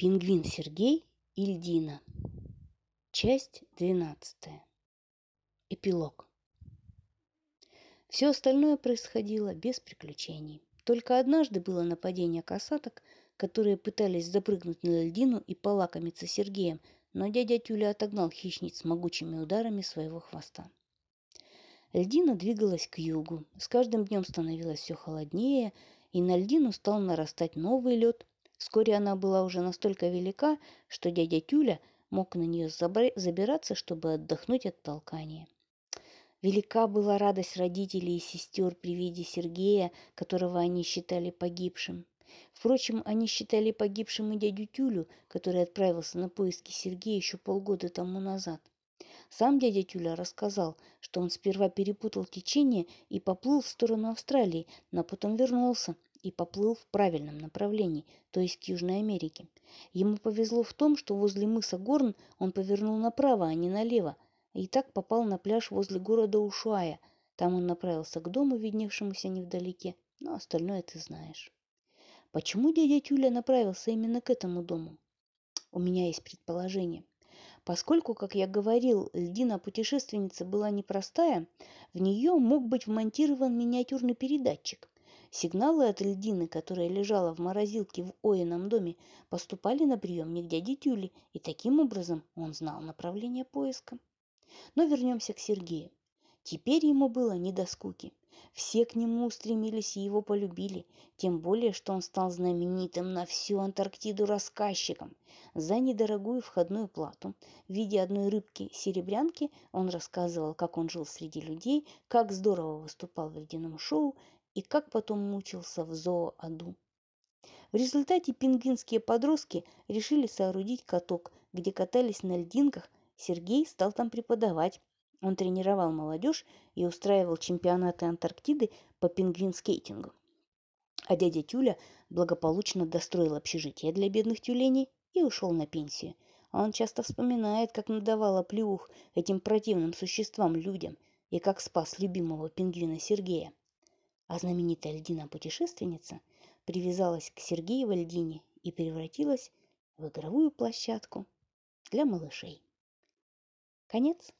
Пингвин Сергей и льдина. Часть 12. Эпилог. Все остальное происходило без приключений. Только однажды было нападение касаток, которые пытались запрыгнуть на льдину и полакомиться Сергеем, но дядя Тюля отогнал хищниц могучими ударами своего хвоста. Льдина двигалась к югу. С каждым днем становилось все холоднее, и на льдину стал нарастать новый лед. Вскоре она была уже настолько велика, что дядя Тюля мог на нее забираться, чтобы отдохнуть от толкания. Велика была радость родителей и сестер при виде Сергея, которого они считали погибшим. Впрочем, они считали погибшим и дядю Тюлю, который отправился на поиски Сергея еще полгода тому назад. Сам дядя Тюля рассказал, что он сперва перепутал течение и поплыл в сторону Австралии, но потом вернулся и поплыл в правильном направлении, то есть к Южной Америке. Ему повезло в том, что возле мыса Горн он повернул направо, а не налево, и так попал на пляж возле города Ушуая. Там он направился к дому, видневшемуся невдалеке, но остальное ты знаешь. Почему дядя Тюля направился именно к этому дому? У меня есть предположение. Поскольку, как я говорил, льдина путешественница была непростая, в нее мог быть вмонтирован миниатюрный передатчик. Сигналы от льдины, которая лежала в морозилке в Оином доме, поступали на приемник дяди Тюли, и таким образом он знал направление поиска. Но вернемся к Сергею. Теперь ему было не до скуки. Все к нему устремились и его полюбили, тем более, что он стал знаменитым на всю Антарктиду рассказчиком. За недорогую входную плату в виде одной рыбки-серебрянки он рассказывал, как он жил среди людей, как здорово выступал в ледяном шоу и как потом мучился в зооаду. В результате пингвинские подростки решили соорудить каток, где катались на льдинках. Сергей стал там преподавать. Он тренировал молодежь и устраивал чемпионаты Антарктиды по пингвин-скейтингу. А дядя Тюля благополучно достроил общежитие для бедных тюленей и ушел на пенсию. А он часто вспоминает, как надавала плюх этим противным существам людям и как спас любимого пингвина Сергея а знаменитая льдина-путешественница привязалась к Сергеевой льдине и превратилась в игровую площадку для малышей. Конец.